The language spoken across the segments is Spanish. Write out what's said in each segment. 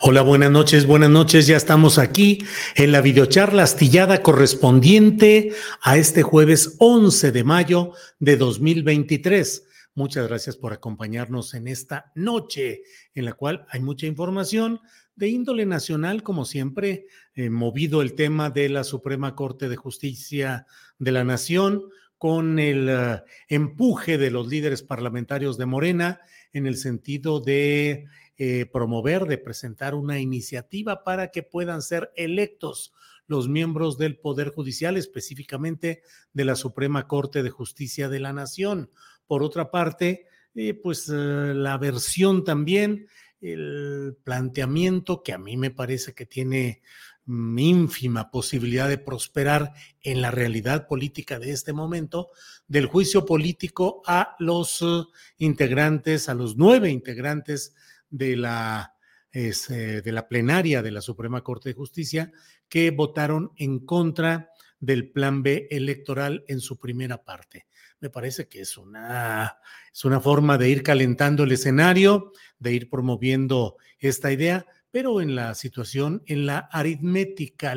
Hola, buenas noches, buenas noches. Ya estamos aquí en la videocharla astillada correspondiente a este jueves 11 de mayo de 2023. Muchas gracias por acompañarnos en esta noche en la cual hay mucha información de índole nacional, como siempre, eh, movido el tema de la Suprema Corte de Justicia de la Nación con el uh, empuje de los líderes parlamentarios de Morena en el sentido de eh, promover, de presentar una iniciativa para que puedan ser electos los miembros del Poder Judicial, específicamente de la Suprema Corte de Justicia de la Nación. Por otra parte, eh, pues eh, la versión también, el planteamiento que a mí me parece que tiene ínfima posibilidad de prosperar en la realidad política de este momento, del juicio político a los uh, integrantes, a los nueve integrantes de la, eh, de la plenaria de la Suprema Corte de Justicia que votaron en contra del plan B electoral en su primera parte. Me parece que es una, es una forma de ir calentando el escenario, de ir promoviendo esta idea, pero en la situación, en la aritmética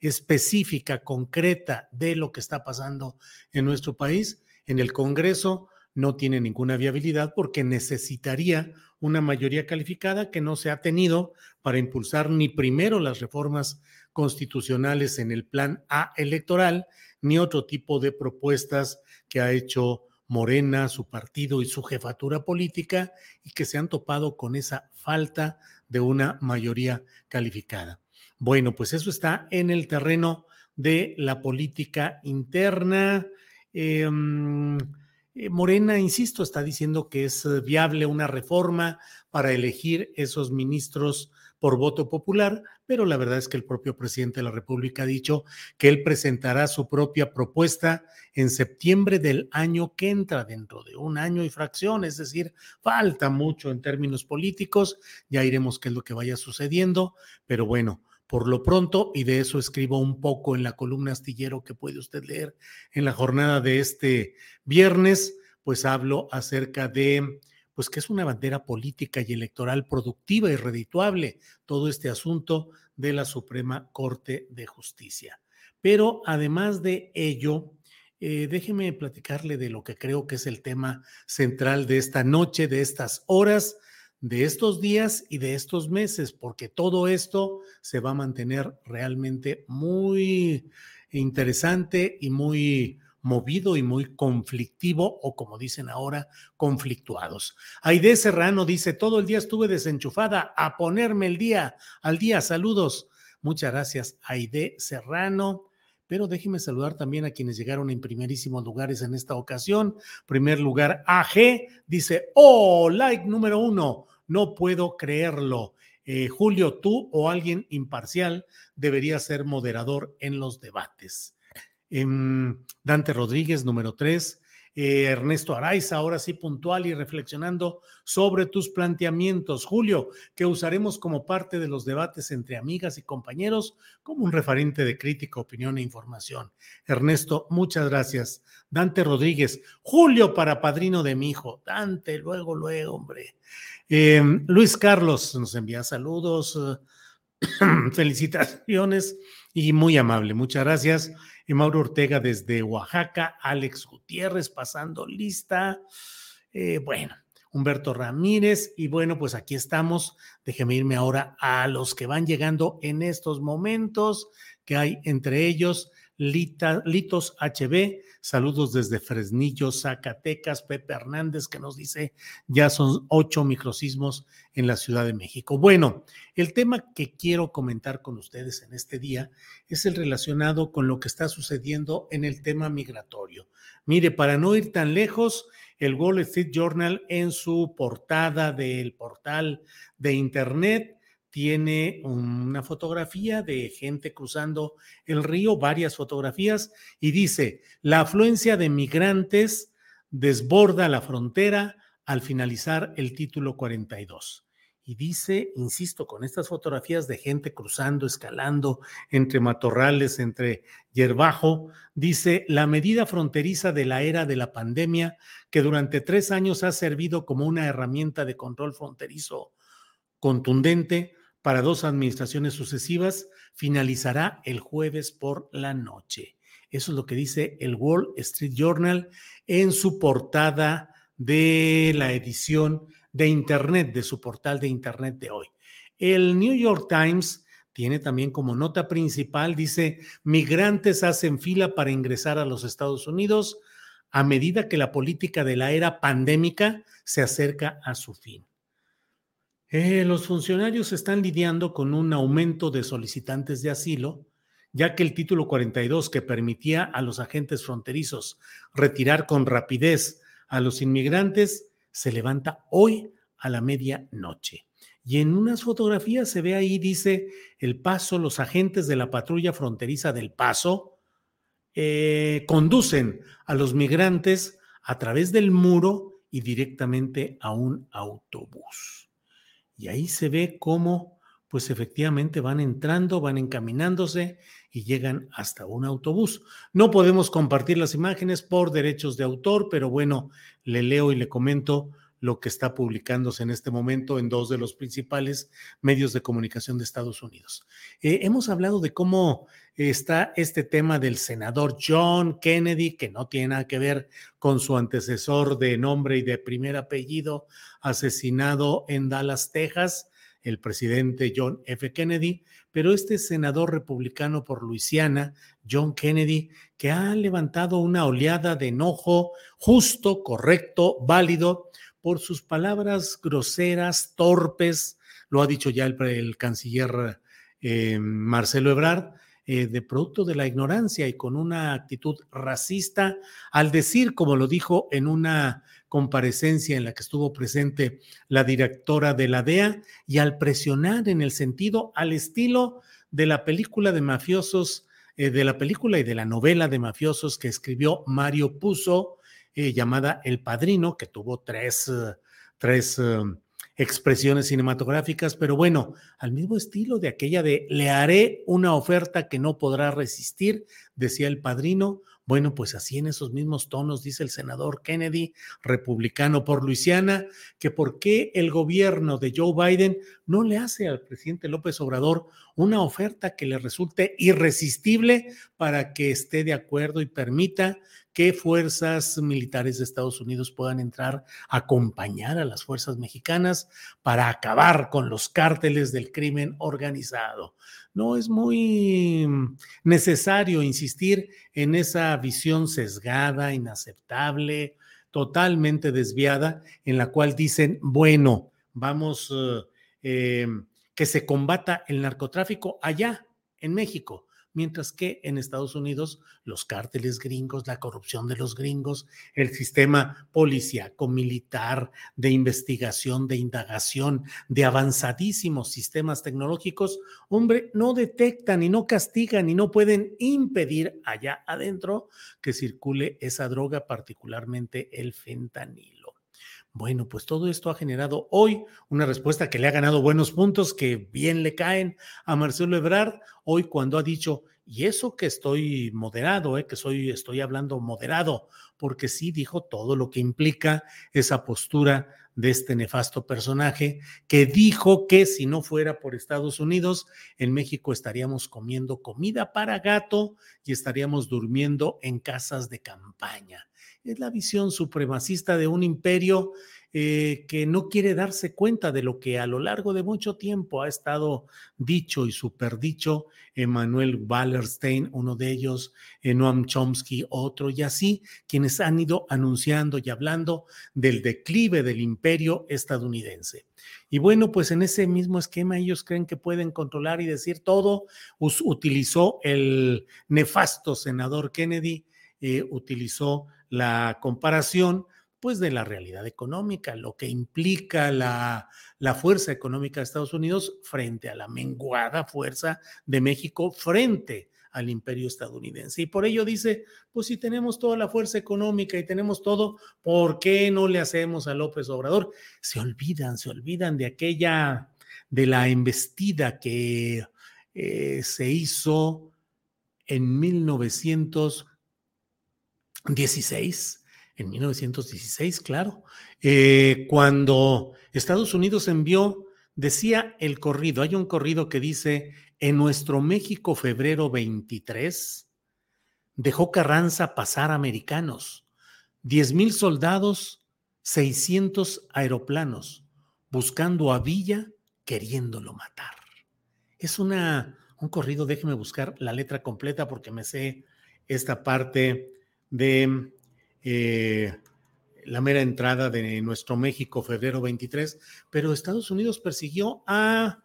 específica, concreta de lo que está pasando en nuestro país, en el Congreso no tiene ninguna viabilidad porque necesitaría una mayoría calificada que no se ha tenido para impulsar ni primero las reformas constitucionales en el plan A electoral, ni otro tipo de propuestas que ha hecho Morena, su partido y su jefatura política, y que se han topado con esa falta de una mayoría calificada. Bueno, pues eso está en el terreno de la política interna. Eh, eh, Morena, insisto, está diciendo que es eh, viable una reforma para elegir esos ministros por voto popular, pero la verdad es que el propio presidente de la República ha dicho que él presentará su propia propuesta en septiembre del año que entra, dentro de un año y fracción, es decir, falta mucho en términos políticos, ya iremos qué es lo que vaya sucediendo, pero bueno, por lo pronto, y de eso escribo un poco en la columna astillero que puede usted leer en la jornada de este viernes, pues hablo acerca de, pues que es una bandera política y electoral productiva y redituable todo este asunto de la Suprema Corte de Justicia. Pero además de ello, eh, déjeme platicarle de lo que creo que es el tema central de esta noche, de estas horas, de estos días y de estos meses, porque todo esto se va a mantener realmente muy interesante y muy movido y muy conflictivo, o como dicen ahora, conflictuados. Aide Serrano dice, todo el día estuve desenchufada a ponerme el día al día. Saludos. Muchas gracias, Aide Serrano. Pero déjeme saludar también a quienes llegaron en primerísimos lugares en esta ocasión. Primer lugar, AG dice, oh, like número uno, no puedo creerlo. Eh, Julio, tú o alguien imparcial debería ser moderador en los debates. Em, Dante Rodríguez, número tres. Eh, Ernesto Araiza, ahora sí puntual y reflexionando sobre tus planteamientos. Julio, que usaremos como parte de los debates entre amigas y compañeros como un referente de crítica, opinión e información. Ernesto, muchas gracias. Dante Rodríguez, Julio para padrino de mi hijo. Dante, luego, luego, hombre. Eh, Luis Carlos nos envía saludos, felicitaciones y muy amable. Muchas gracias. Y Mauro Ortega desde Oaxaca, Alex Gutiérrez pasando lista. Eh, bueno, Humberto Ramírez. Y bueno, pues aquí estamos. Déjeme irme ahora a los que van llegando en estos momentos, que hay entre ellos Litos HB, saludos desde Fresnillo, Zacatecas, Pepe Hernández que nos dice ya son ocho microsismos en la Ciudad de México. Bueno, el tema que quiero comentar con ustedes en este día es el relacionado con lo que está sucediendo en el tema migratorio. Mire, para no ir tan lejos, el Wall Street Journal en su portada del portal de Internet tiene una fotografía de gente cruzando el río, varias fotografías, y dice, la afluencia de migrantes desborda la frontera al finalizar el título 42. Y dice, insisto, con estas fotografías de gente cruzando, escalando entre matorrales, entre yerbajo, dice, la medida fronteriza de la era de la pandemia, que durante tres años ha servido como una herramienta de control fronterizo contundente, para dos administraciones sucesivas finalizará el jueves por la noche. Eso es lo que dice el Wall Street Journal en su portada de la edición de Internet, de su portal de Internet de hoy. El New York Times tiene también como nota principal, dice, migrantes hacen fila para ingresar a los Estados Unidos a medida que la política de la era pandémica se acerca a su fin. Eh, los funcionarios están lidiando con un aumento de solicitantes de asilo, ya que el título 42 que permitía a los agentes fronterizos retirar con rapidez a los inmigrantes se levanta hoy a la medianoche. Y en unas fotografías se ve ahí, dice, el paso, los agentes de la patrulla fronteriza del paso eh, conducen a los migrantes a través del muro y directamente a un autobús. Y ahí se ve cómo, pues efectivamente van entrando, van encaminándose y llegan hasta un autobús. No podemos compartir las imágenes por derechos de autor, pero bueno, le leo y le comento lo que está publicándose en este momento en dos de los principales medios de comunicación de Estados Unidos. Eh, hemos hablado de cómo está este tema del senador John Kennedy, que no tiene nada que ver con su antecesor de nombre y de primer apellido, asesinado en Dallas, Texas, el presidente John F. Kennedy, pero este senador republicano por Luisiana, John Kennedy, que ha levantado una oleada de enojo justo, correcto, válido por sus palabras groseras, torpes, lo ha dicho ya el, canciller eh, Marcelo Ebrard, eh, de producto de la ignorancia y con una actitud racista, al decir, como lo dijo en una comparecencia en la que estuvo presente la directora de la DEA, y al presionar en el sentido, al estilo de la película de mafiosos, eh, de la película y de la novela de mafiosos que escribió Mario Puzo, eh, llamada El Padrino, que tuvo tres, eh, tres eh, expresiones cinematográficas, pero bueno, al mismo estilo de aquella de le haré una oferta que no podrá resistir, decía el padrino. Bueno, pues así en esos mismos tonos dice el senador Kennedy, republicano por Luisiana, que por qué el gobierno de Joe Biden no le hace al presidente López Obrador una oferta que le resulte irresistible para que esté de acuerdo y permita que fuerzas militares de Estados Unidos puedan entrar a acompañar a las fuerzas mexicanas para acabar con los cárteles del crimen organizado. No es muy necesario insistir en esa visión sesgada, inaceptable, totalmente desviada, en la cual dicen, bueno, vamos, eh, em, que se combata el narcotráfico allá, en México mientras que en Estados Unidos los cárteles gringos, la corrupción de los gringos, el sistema policíaco, militar, de investigación, de indagación, de avanzadísimos sistemas tecnológicos, hombre, no detectan y no castigan y no pueden impedir allá adentro que circule esa droga, particularmente el fentanilo. Bueno, pues todo esto ha generado hoy una respuesta que le ha ganado buenos puntos, que bien le caen a Marcelo Ebrard, hoy cuando ha dicho, y eso que estoy moderado, eh, que soy, estoy hablando moderado, porque sí dijo todo lo que implica esa postura de este nefasto personaje, que dijo que si no fuera por Estados Unidos, en México estaríamos comiendo comida para gato y estaríamos durmiendo en casas de campaña es la visión supremacista de un imperio eh, que no quiere darse cuenta de lo que a lo largo de mucho tiempo ha estado dicho y superdicho Emanuel Wallerstein, uno de ellos, eh, Noam Chomsky, otro, y así, quienes han ido anunciando y hablando del declive del imperio estadounidense. Y bueno, pues en ese mismo esquema ellos creen que pueden controlar y decir todo. utilizó el nefasto senador Kennedy, eh, utilizó la comparación pues de la realidad económica, lo que implica la, la, fuerza económica de Estados Unidos frente a la menguada fuerza de México frente al imperio estadounidense. Y por ello dice, pues si tenemos toda la fuerza económica y tenemos todo, ¿por qué no le hacemos a López Obrador? Se olvidan, se olvidan de aquella, de la embestida que eh, se hizo en 1900 16, en 1916, claro, eh, cuando Estados Unidos envió, decía el corrido, hay un corrido que dice, en nuestro México febrero 23, dejó Carranza pasar americanos, 10 mil soldados, 600 aeroplanos, buscando a Villa, queriéndolo matar. Es una, un corrido, déjeme buscar la letra completa porque me sé esta parte de eh, la mera entrada de nuestro México, febrero 23, pero Estados Unidos persiguió a,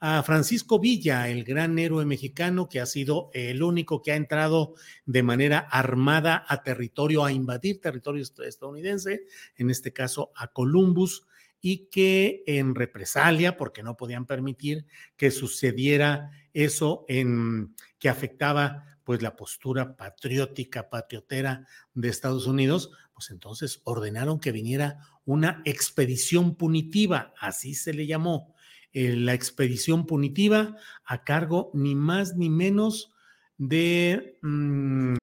a, Francisco Villa, el gran héroe mexicano que ha sido el único que ha entrado de manera armada a territorio, a invadir territorio estadounidense, en este caso a Columbus, y que en represalia, porque no podían permitir que sucediera eso en que afectaba pues la postura patriótica, patriotera de Estados Unidos, pues entonces ordenaron que viniera una expedición punitiva, así se le llamó, eh, la expedición punitiva a cargo ni más ni menos de... Mmm...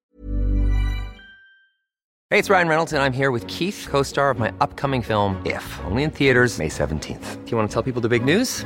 Hey, it's Ryan Reynolds and I'm here with Keith, co-star of my upcoming film If, only in theaters May 17th. Do you want to tell people the big news?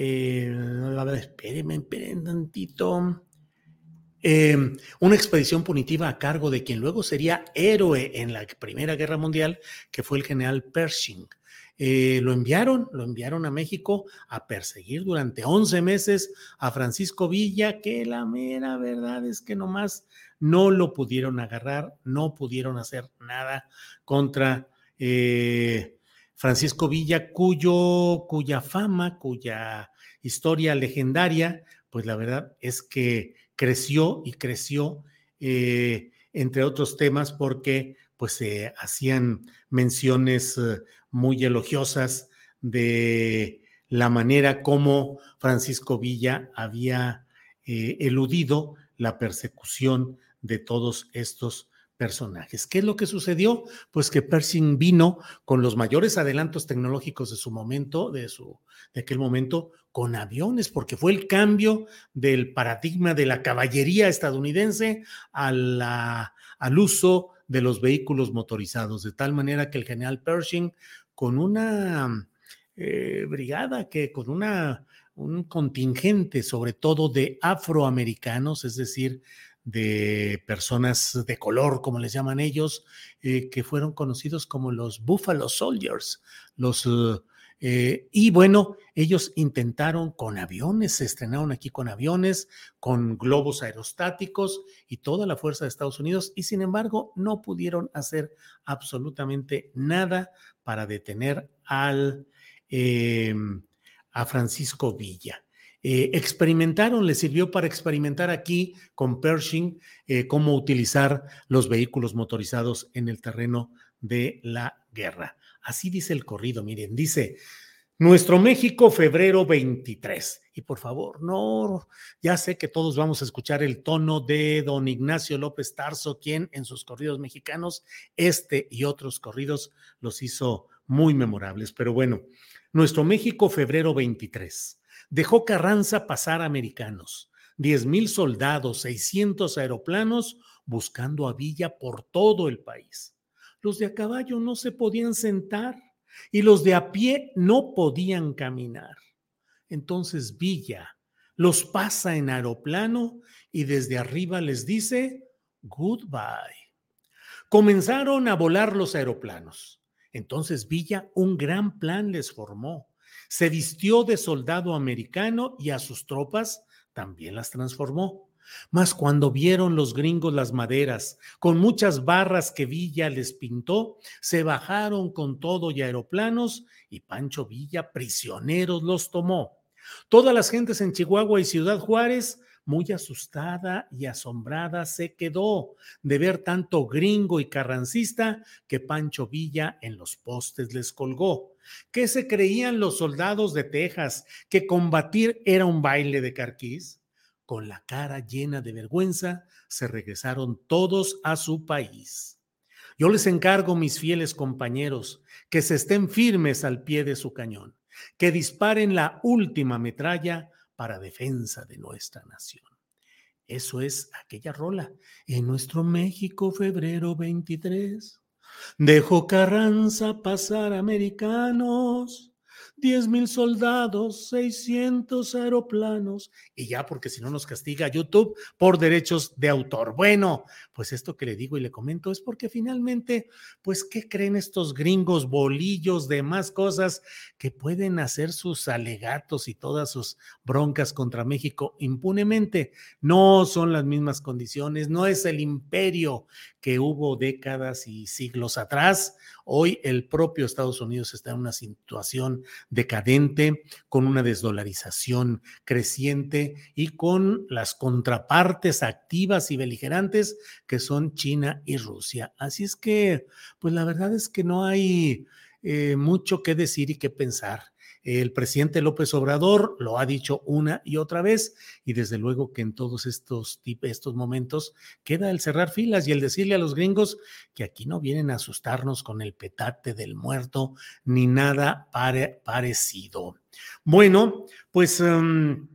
Eh, espérenme, esperen tantito. Eh, una expedición punitiva a cargo de quien luego sería héroe en la Primera Guerra Mundial, que fue el general Pershing. Eh, lo enviaron, lo enviaron a México a perseguir durante 11 meses a Francisco Villa, que la mera verdad es que nomás no lo pudieron agarrar, no pudieron hacer nada contra Francisco Villa, cuya fama, cuya historia legendaria, pues la verdad es que creció y creció, eh, entre otros temas, porque pues se hacían menciones eh, muy elogiosas de la manera como Francisco Villa había eh, eludido la persecución de todos estos personajes. ¿Qué es lo que sucedió? Pues que Pershing vino con los mayores adelantos tecnológicos de su momento, de su de aquel momento, con aviones, porque fue el cambio del paradigma de la caballería estadounidense al uso de los vehículos motorizados, de tal manera que el general Pershing, con una eh, brigada que con una un contingente, sobre todo de afroamericanos, es decir, de personas de color, como les llaman ellos, eh, que fueron conocidos como los Buffalo Soldiers, los... Eh, y bueno, ellos intentaron con aviones, se estrenaron aquí con aviones, con globos aerostáticos y toda la fuerza de Estados Unidos, y sin embargo no pudieron hacer absolutamente nada para detener al, em, a Francisco Villa. Eh, experimentaron, les sirvió para experimentar aquí con Pershing eh, cómo utilizar los vehículos motorizados en el terreno de la guerra. Así dice el corrido, miren, dice, nuestro México, febrero 23. Y por favor, no, ya sé que todos vamos a escuchar el tono de don Ignacio López Tarso, quien en sus corridos mexicanos, este y otros corridos los hizo muy memorables. Pero bueno, nuestro México, febrero 23. Dejó Carranza pasar americanos, 10 mil soldados, 600 aeroplanos buscando a Villa por todo el país. Los de a caballo no se podían sentar y los de a pie no podían caminar. Entonces Villa los pasa en aeroplano y desde arriba les dice goodbye. Comenzaron a volar los aeroplanos. Entonces Villa un gran plan les formó se vistió de soldado americano y a sus tropas también las transformó. Mas cuando vieron los gringos las maderas, con muchas barras que Villa les pintó, se bajaron con todo y aeroplanos, y Pancho Villa prisioneros los tomó. Todas las gentes en Chihuahua y Ciudad Juárez, muy asustada y asombrada, se quedó de ver tanto gringo y carrancista que Pancho Villa en los postes les colgó. ¿Qué se creían los soldados de Texas? ¿Que combatir era un baile de carquís? Con la cara llena de vergüenza, se regresaron todos a su país. Yo les encargo, mis fieles compañeros, que se estén firmes al pie de su cañón, que disparen la última metralla para defensa de nuestra nación. Eso es aquella rola en nuestro México, febrero 23. Dejó Carranza pasar americanos, diez mil soldados, 600 aeroplanos, y ya porque si no nos castiga YouTube por derechos de autor. Bueno, pues esto que le digo y le comento es porque finalmente, pues, ¿qué creen estos gringos bolillos de más cosas que pueden hacer sus alegatos y todas sus broncas contra México impunemente? No son las mismas condiciones, no es el imperio que hubo décadas y siglos atrás. Hoy el propio Estados Unidos está en una situación decadente, con una desdolarización creciente y con las contrapartes activas y beligerantes que son China y Rusia. Así es que, pues la verdad es que no hay eh, mucho que decir y que pensar. El presidente López Obrador lo ha dicho una y otra vez y desde luego que en todos estos, estos momentos queda el cerrar filas y el decirle a los gringos que aquí no vienen a asustarnos con el petate del muerto ni nada parecido. Bueno, pues em,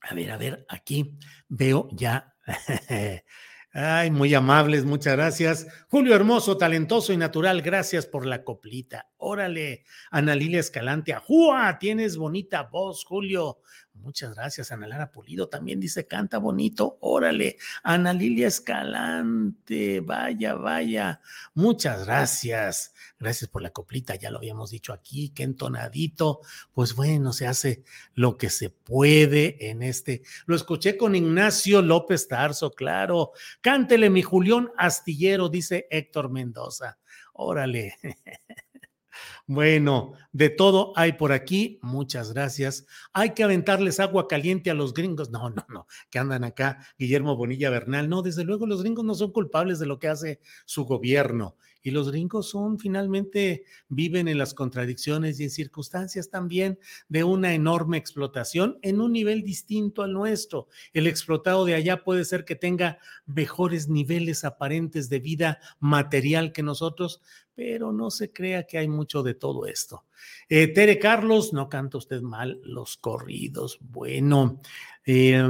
a ver, a ver, aquí veo ya Ay, muy amables, muchas gracias. Julio Hermoso, talentoso y natural, gracias por la coplita. Órale, Ana Lilia Escalante, ¡ajúa! Tienes bonita voz, Julio. Muchas gracias, Ana Lara Pulido. También dice, canta bonito. Órale, Ana Lilia Escalante. Vaya, vaya. Muchas gracias. Gracias por la coplita. Ya lo habíamos dicho aquí, qué entonadito. Pues bueno, se hace lo que se puede en este. Lo escuché con Ignacio López Tarso, claro. Cántele, mi Julián Astillero, dice Héctor Mendoza. Órale. Bueno, de todo hay por aquí. Muchas gracias. Hay que aventarles agua caliente a los gringos. No, no, no, que andan acá, Guillermo Bonilla Bernal. No, desde luego los gringos no son culpables de lo que hace su gobierno. y los gringos son finalmente viven en las contradicciones y en circunstancias también de una enorme explotación en un nivel distinto al nuestro. El explotado de allá puede ser que tenga mejores niveles aparentes de vida material que nosotros, pero no se crea que hay mucho de todo esto. Eh, Tere Carlos, no canta usted mal los corridos. Bueno, eh,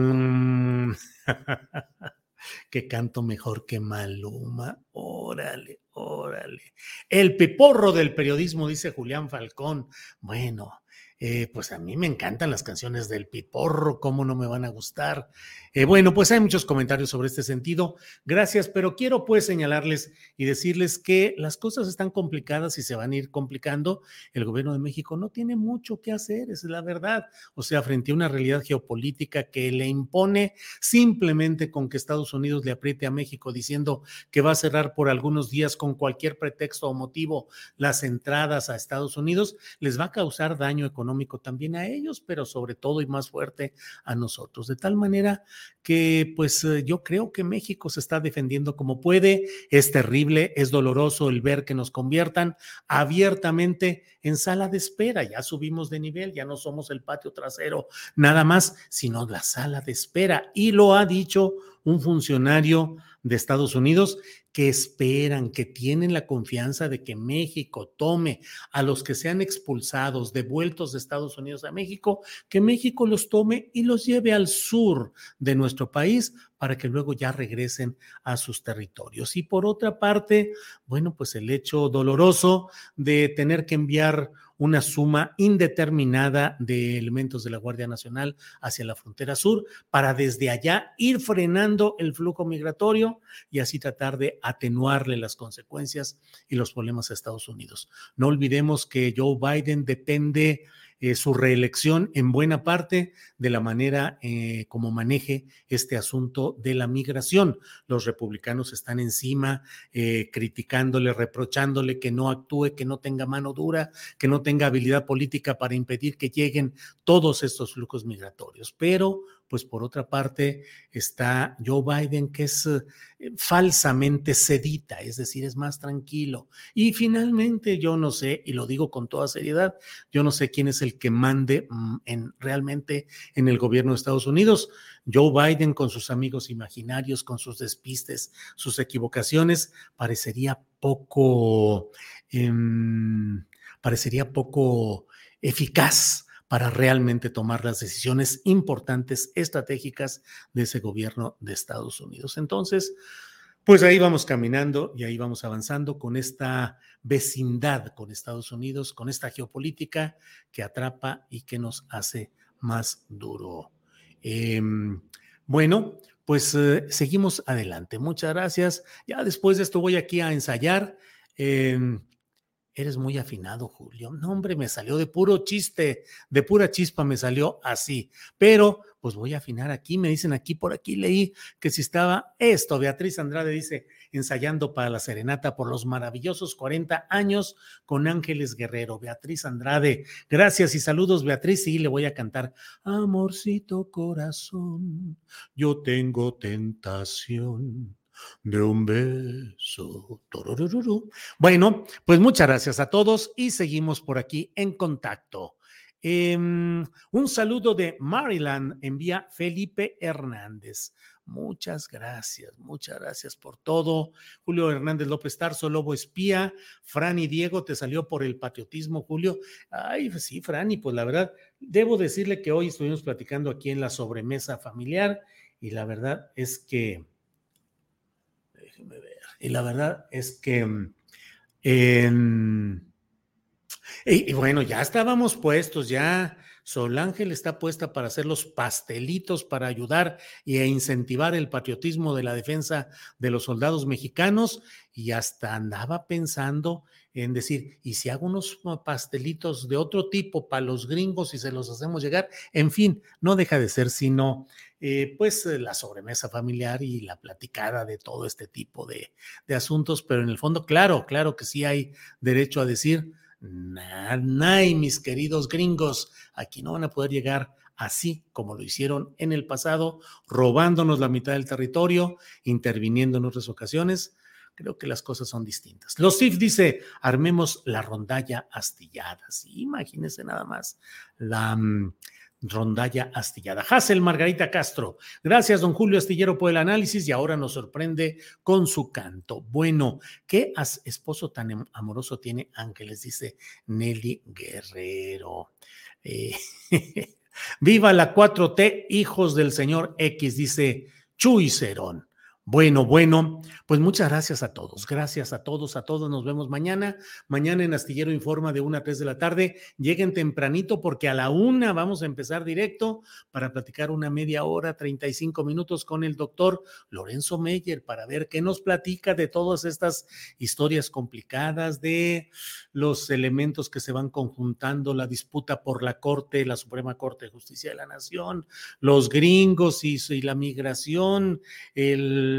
que canto mejor que Maluma. Órale, órale. El piporro del periodismo, dice Julián Falcón. Bueno, eh, pues a mí me encantan las canciones del Piporro, ¿cómo no me van a gustar? Eh, bueno, pues hay muchos comentarios sobre este sentido. Gracias, pero quiero pues señalarles y decirles que las cosas están complicadas y se van a ir complicando. El gobierno de México no tiene mucho que hacer, es la verdad. O sea, frente a una realidad geopolítica que le impone simplemente con que Estados Unidos le apriete a México diciendo que va a cerrar por algunos días con cualquier pretexto o motivo las entradas a Estados Unidos, les va a causar daño económico también a ellos, pero sobre todo y más fuerte a nosotros. De tal manera que pues eh, yo creo que México se está defendiendo como puede. Es terrible, es doloroso el ver que nos conviertan abiertamente en sala de espera. Ya subimos de nivel, ya no somos el patio trasero nada más, sino la sala de espera. Y lo ha dicho un funcionario de Estados Unidos que esperan, que tienen la confianza de que México tome a los que sean expulsados, devueltos de Estados Unidos a México, que México los tome y los lleve al sur de nuestro país para que luego ya regresen a sus territorios. Y por otra parte, bueno, pues el hecho doloroso de tener que enviar una suma indeterminada de elementos de la Guardia Nacional hacia la frontera sur para desde allá ir frenando el flujo migratorio y así tratar de atenuarle las consecuencias y los problemas a Estados Unidos. No olvidemos que Joe Biden depende eh, su reelección en buena parte de la manera eh, como maneje este asunto de la migración. Los republicanos están encima eh, criticándole, reprochándole que no actúe, que no tenga mano dura, que no tenga habilidad política para impedir que lleguen todos estos flujos migratorios. Pero pues por otra parte está Joe Biden, que es eh, falsamente sedita, es decir, es más tranquilo. Y finalmente, yo no sé, y lo digo con toda seriedad, yo no sé quién es el que mande mm, en, realmente en el gobierno de Estados Unidos. Joe Biden con sus amigos imaginarios, con sus despistes, sus equivocaciones, parecería poco, em, parecería poco eficaz para realmente tomar las decisiones importantes, estratégicas de ese gobierno de Estados Unidos. Entonces, pues ahí vamos caminando y ahí vamos avanzando con esta vecindad con Estados Unidos, con esta geopolítica que atrapa y que nos hace más duro. Em, bueno, pues eh, seguimos adelante. Muchas gracias. Ya después de esto voy aquí a ensayar. Em, Eres muy afinado, Julio. No, hombre, me salió de puro chiste, de pura chispa me salió así. Pero, pues voy a afinar aquí. Me dicen aquí, por aquí leí que si estaba esto. Beatriz Andrade dice, ensayando para la serenata por los maravillosos 40 años con Ángeles Guerrero. Beatriz Andrade, gracias y saludos, Beatriz. Sí, le voy a cantar. Amorcito corazón, yo tengo tentación de un beso. Bueno, pues muchas gracias a todos y seguimos por aquí en contacto. Em, un saludo de Maryland envía Felipe Hernández. Muchas gracias, muchas gracias por todo. Julio Hernández López Tarso, Lobo Espía, Fran y Diego, te salió por el patriotismo, Julio. Ay, pues sí, Fran, y pues la verdad, debo decirle que hoy estuvimos platicando aquí en la sobremesa familiar y la verdad es que y la verdad es que, mm, y, bueno, ya estábamos puestos, ya Sol Ángel está puesta para hacer los pastelitos para ayudar y a incentivar el patriotismo de la defensa de los soldados mexicanos y hasta andaba pensando en decir, ¿y si hago unos pastelitos de otro tipo para los gringos y se los hacemos llegar? En fin, no deja de ser sino eh, pues eh, la sobremesa familiar y la platicada de todo este tipo de, asuntos, pero en el fondo, claro, claro que sí hay derecho a decir, nay, mis queridos gringos, aquí no van a poder llegar así como lo hicieron en el pasado, robándonos la mitad del territorio, interviniendo en otras ocasiones creo que las cosas son distintas. Los CIF dice, armemos la rondalla astillada. Sí, imagínense nada más la mm, rondalla astillada. Hassel Margarita Castro. Gracias, don Julio Astillero, por el análisis y ahora nos sorprende con su canto. Bueno, ¿qué esposo tan amoroso tiene Ángeles? Dice Nelly Guerrero. Eh, viva la 4T, hijos del señor X, dice Chuy Cerón. Bueno, bueno, pues muchas gracias a todos. Gracias a todos, a todos. Nos vemos mañana. Mañana en Astillero Informa de 1 a 3 de la tarde. Lleguen tempranito porque a la una vamos a empezar directo para platicar una media hora, 35 minutos con el doctor Lorenzo Meyer para ver qué nos platica de todas estas historias complicadas, de los elementos que se van conjuntando, la disputa por la Corte, la Suprema Corte de Justicia de la Nación, los gringos y, y la migración, el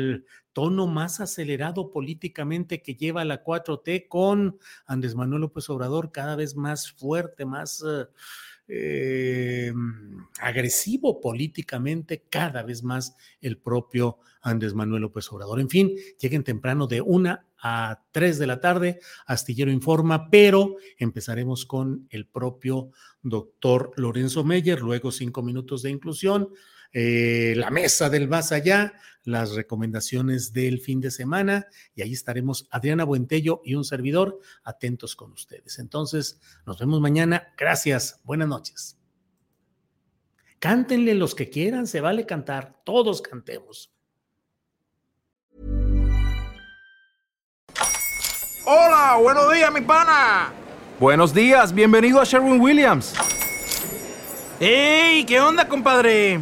tono más acelerado políticamente que lleva la 4T con Andrés Manuel López Obrador cada vez más fuerte, más eh, agresivo políticamente, cada vez más el propio Andrés Manuel López Obrador. En fin, lleguen temprano de una a tres de la tarde, Astillero Informa, pero empezaremos con el propio doctor Lorenzo Meyer, luego cinco minutos de inclusión eh, la mesa del más allá, las recomendaciones del fin de semana y ahí estaremos Adriana Buentello y un servidor atentos con ustedes. Entonces, nos vemos mañana. Gracias. Buenas noches. Cántenle los que quieran, se vale cantar, todos cantemos. Hola, buenos días, mi pana. Buenos días, bienvenido a Sherwin Williams. ¡Ey! ¿Qué onda, compadre?